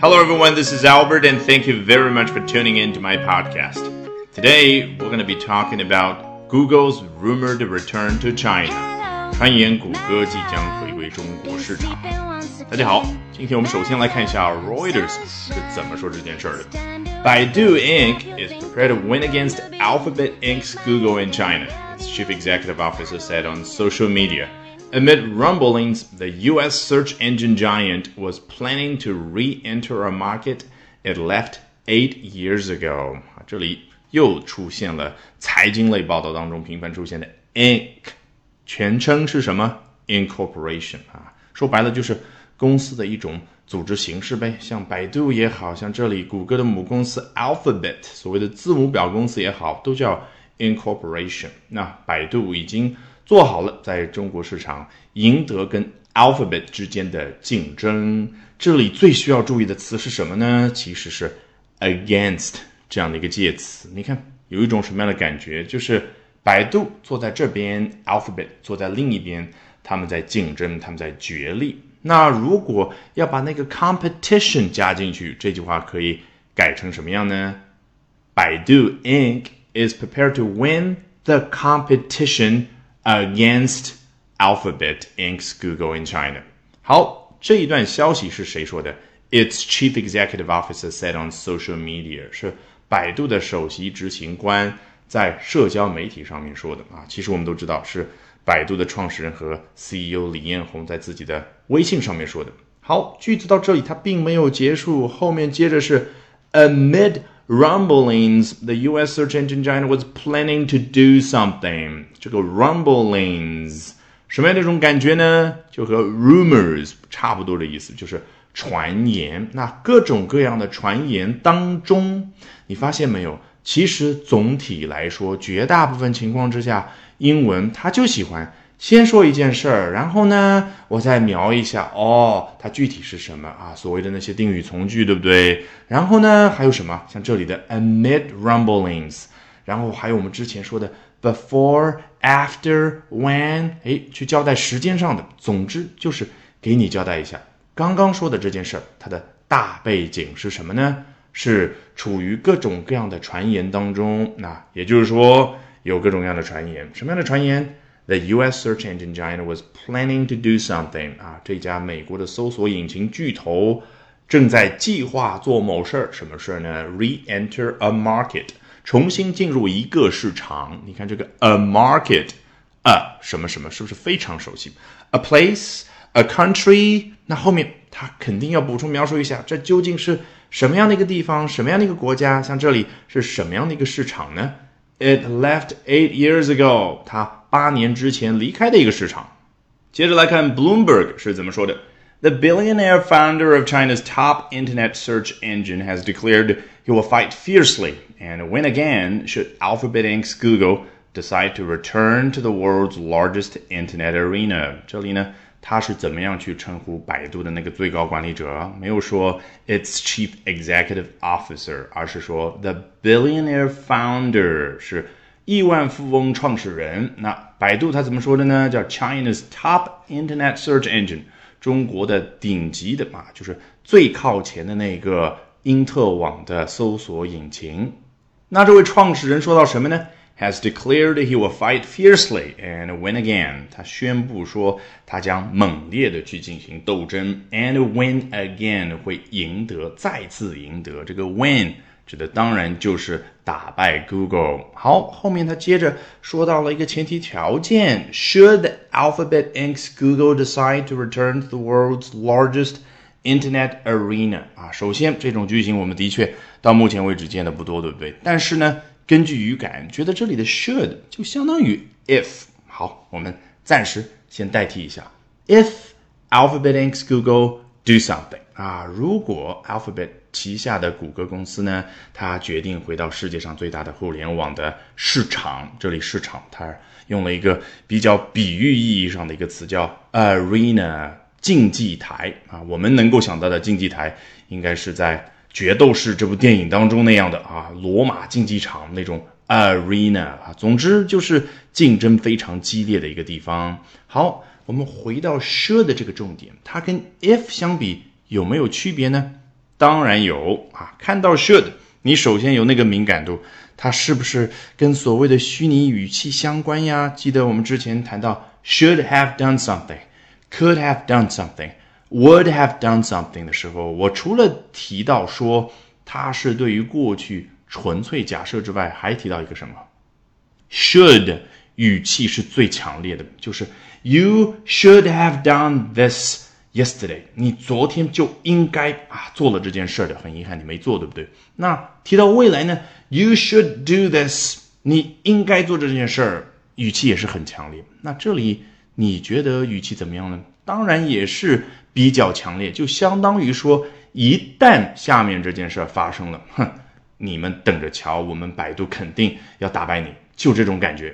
Hello, everyone. This is Albert, and thank you very much for tuning in to my podcast. Today, we're going to be talking about Google's rumored return to China. 传言谷歌即将回归中国市场。大家好，今天我们首先来看一下 Reuters 是怎么说这件事儿的。Baidu Inc. is prepared to win against Alphabet Inc.'s Google in China, its chief executive officer said on social media. Amid rumblings, the U.S. search engine giant was planning to re-enter a market it left eight years ago. 啊，这里又出现了财经类报道当中频繁出现的 Inc，全称是什么？Incorporation 啊，说白了就是公司的一种组织形式呗。像百度也好像这里谷歌的母公司 Alphabet，所谓的字母表公司也好，都叫 Incorporation。那百度已经。 做好了在中国市场赢得跟 Alphabet 之间的竞争。这里最需要注意的词是什么呢？其实是 against 这样的一个介词。你看有一种什么样的感觉？就是百度坐在这边，Alphabet 坐在另一边，他们在竞争，他们在角力。那如果要把那个 competition 加进去，这句话可以改成什么样呢？百度 Inc. is prepared to win the competition. Against Alphabet Inc.'s Google in China。好，这一段消息是谁说的？Its chief executive officer said on social media，是百度的首席执行官在社交媒体上面说的啊。其实我们都知道，是百度的创始人和 CEO 李彦宏在自己的微信上面说的。好，句子到这里它并没有结束，后面接着是 amid。Rumblings, the U.S. search engine giant was planning to do something. 这个 rumblings 什么样的一种感觉呢？就和 rumors 差不多的意思，就是传言。那各种各样的传言当中，你发现没有？其实总体来说，绝大部分情况之下，英文它就喜欢。先说一件事儿，然后呢，我再描一下哦，它具体是什么啊？所谓的那些定语从句，对不对？然后呢，还有什么？像这里的 amid rumblings，然后还有我们之前说的 before、after、when，哎，去交代时间上的。总之就是给你交代一下，刚刚说的这件事儿，它的大背景是什么呢？是处于各种各样的传言当中。那也就是说，有各种各样的传言，什么样的传言 ？The U.S. search engine giant was planning to do something 啊，这家美国的搜索引擎巨头正在计划做某事儿，什么事儿呢？Re-enter a market，重新进入一个市场。你看这个 a market，a 什么什么，是不是非常熟悉？A place，a country，那后面它肯定要补充描述一下，这究竟是什么样的一个地方，什么样的一个国家？像这里是什么样的一个市场呢？It left eight years ago，它。 八年之前离开的一个市场。接着来看 Bloomberg 是怎么说的。The billionaire founder of China's top internet search engine has declared he will fight fiercely and win again should Alphabet Inc.'s Google decide to return to the world's largest internet arena。这里呢，他是怎么样去称呼百度的那个最高管理者？没有说 its chief executive officer，而是说 the billionaire founder 是。 亿万富翁创始人，那百度他怎么说的呢？叫 China's top internet search engine，中国的顶级的嘛，就是最靠前的那个因特网的搜索引擎。那这位创始人说到什么呢 ？Has declared he will fight fiercely and win again。他宣布说，他将猛烈的去进行斗争，and win again 会赢得，再次赢得。这个 win。指的当然就是打败 Google。好，后面他接着说到了一个前提条件：Should Alphabet Inc.'s Google decide to return to the world's largest Internet arena 啊，首先这种句型我们的确到目前为止见的不多，对不对？但是呢， 根据语感，觉得这里的 should 就相当于 if。好，我们暂时先代替一下：If Alphabet Inc. Google do something 啊，如果 Alphabet 旗下的谷歌公司呢，它决定回到世界上最大的互联网的市场。这里市场，它用了一个比较比喻意义上的一个词，叫 arena 竞技台啊。我们能够想到的竞技台，应该是在《决斗士》这部电影当中那样的啊，罗马竞技场那种 arena 啊。总之就是竞争非常激烈的一个地方。好，我们回到 should 这个重点，它跟 if 相比有没有区别呢？当然有啊。看到 should，你首先有那个敏感度，它是不是跟所谓的虚拟语气相关呀？记得我们之前谈到 should have done something，could have done something Would have done something 的时候，我除了提到说它是对于过去纯粹假设之外，还提到一个什么？should 语气是最强烈的，就是 you should have done this yesterday。你昨天就应该啊做了这件事的，很遗憾你没做，对不对？那提到未来呢？You should do this。你应该做这件事儿，语气也是很强烈。那这里你觉得语气怎么样呢？当然也是比较强烈，就相当于说，一旦下面这件事儿发生了，哼，你们等着瞧，我们百度肯定要打败你，就这种感觉。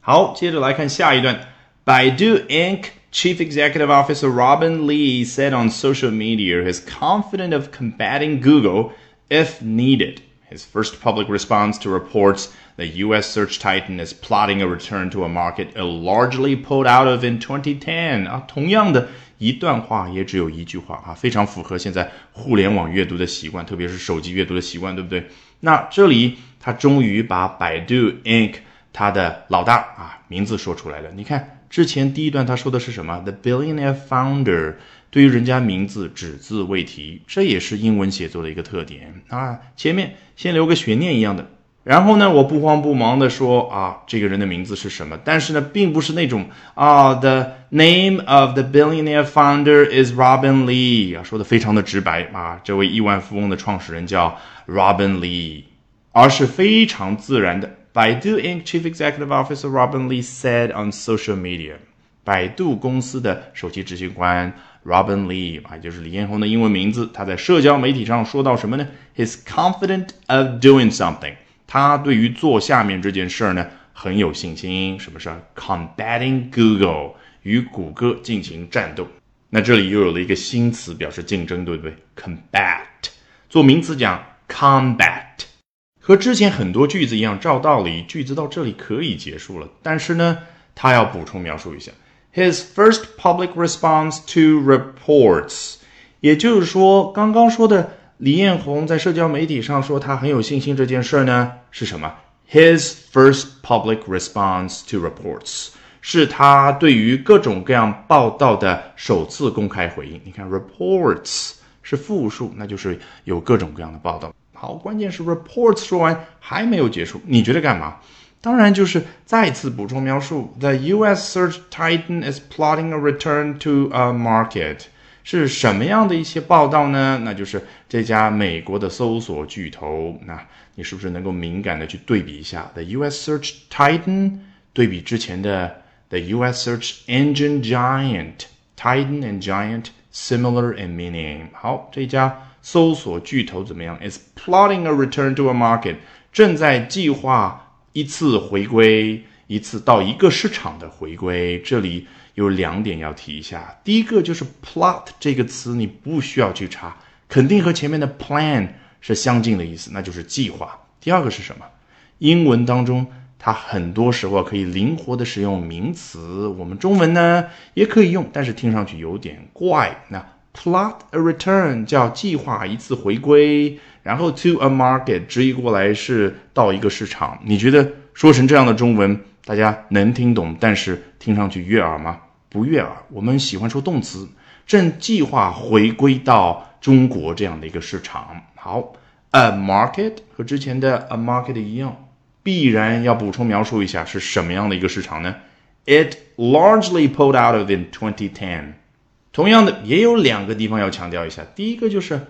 好，接着来看下一段。Baidu Inc. Chief Executive Officer Robin Lee said on social media he's confident of combating Google if needed. His first public response to reports the U.S. search titan is plotting a return to a market it largely pulled out of in 2010啊，同样的一段话也只有一句话啊，非常符合现在互联网阅读的习惯，特别是手机阅读的习惯，对不对？那这里他终于把百度 Inc. 他的老大啊，名字说出来了。你看之前第一段他说的是什么？The billionaire founder，对于人家名字只字未提，这也是英文写作的一个特点啊。前面先留个悬念一样的，然后呢，我不慌不忙的说啊，这个人的名字是什么？但是呢，并不是那种啊，The name of the billionaire founder is Robin Lee 啊，说的非常的直白啊，这位亿万富翁的创始人叫 Robin Lee，而是非常自然的。Baidu Inc. Chief Executive Officer Robin Lee said on social media，百度公司的首席执行官 Robin Lee 啊，就是李彦宏的英文名字，他在社交媒体上说到什么呢？He's confident of doing something，他对于做下面这件事儿呢很有信心。什么事儿？Combating Google，与谷歌进行战斗。那这里又有了一个新词，表示竞争，对不对？Combat，做名词讲 combat。和之前很多句子一样，照道理句子到这里可以结束了。但是呢，他要补充描述一下，his first public response to reports，也就是说，刚刚说的李彦宏在社交媒体上说他很有信心这件事呢，是什么？his first public response to reports 是他对于各种各样报道的首次公开回应。你看，reports 是复数，那就是有各种各样的报道。好，关键是 reports 说完还没有结束，你觉得干嘛？当然就是再次补充描述：The U.S. search titan is plotting a return to a market。是什么样的一些报道呢？那就是这家美国的搜索巨头。那你是不是能够敏感的去对比一下 The U.S. search titan 对比之前的 The U.S. search engine giant titan and giant similar in meaning？好，这家。搜索巨头怎么样？Is plotting a return to a market，正在计划一次回归，一次到一个市场的回归。这里有两点要提一下。第一个就是 plot 这个词，你不需要去查，肯定和前面的 plan 是相近的意思，那就是计划。第二个是什么？英文当中它很多时候可以灵活的使用名词，我们中文呢也可以用，但是听上去有点怪。那 Plot a return 叫计划一次回归，然后 to a market 直译过来是到一个市场。你觉得说成这样的中文，大家能听懂，但是听上去悦耳吗？不悦耳。我们喜欢说动词，正计划回归到中国这样的一个市场。好，a market 和之前的 a market 一样，必然要补充描述一下是什么样的一个市场呢？It largely pulled out of in 2010。同样的，也有两个地方要强调一下。第一个就是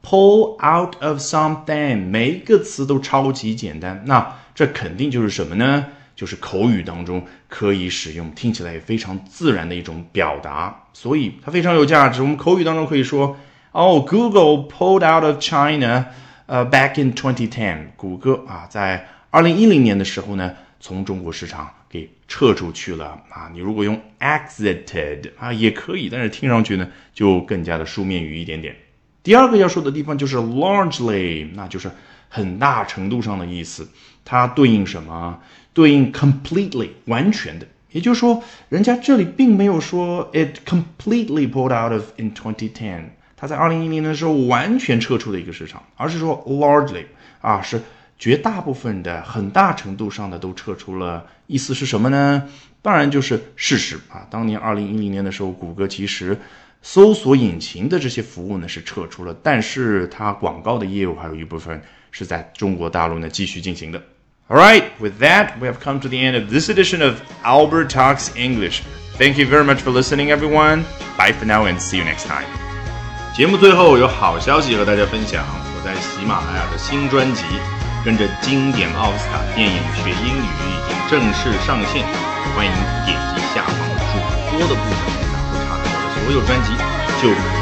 pull out of something，每一个词都超级简单。那这肯定就是什么呢？就是口语当中可以使用，听起来也非常自然的一种表达，所以它非常有价值。我们口语当中可以说，哦，Google pulled out of China，呃，back in 2010，谷歌啊，在二零一零年的时候呢，从中国市场。给撤出去了啊！你如果用 exited 啊也可以，但是听上去呢就更加的书面语一点点。第二个要说的地方就是 largely，那就是很大程度上的意思。它对应什么？对应 completely 完全的。也就是说，人家这里并没有说 it completely pulled out of in 2010，它在二零一零年的时候完全撤出的一个市场，而是说 largely 啊，是绝大部分的、很大程度上的都撤出了。意思是什么呢？当然就是事实啊。当年二零一零年的时候，谷歌其实搜索引擎的这些服务呢是撤出了，但是它广告的业务还有一部分是在中国大陆呢继续进行的。All right, with that, we have come to the end of this edition of Albert Talks English. Thank you very much for listening, everyone. Bye for now and see you next time. 节目最后有好消息和大家分享，我在喜马拉雅的新专辑《跟着经典奥斯卡电影学英语》已经正式上线，欢迎点击下方主播的部分，然后查看我的所有专辑就可。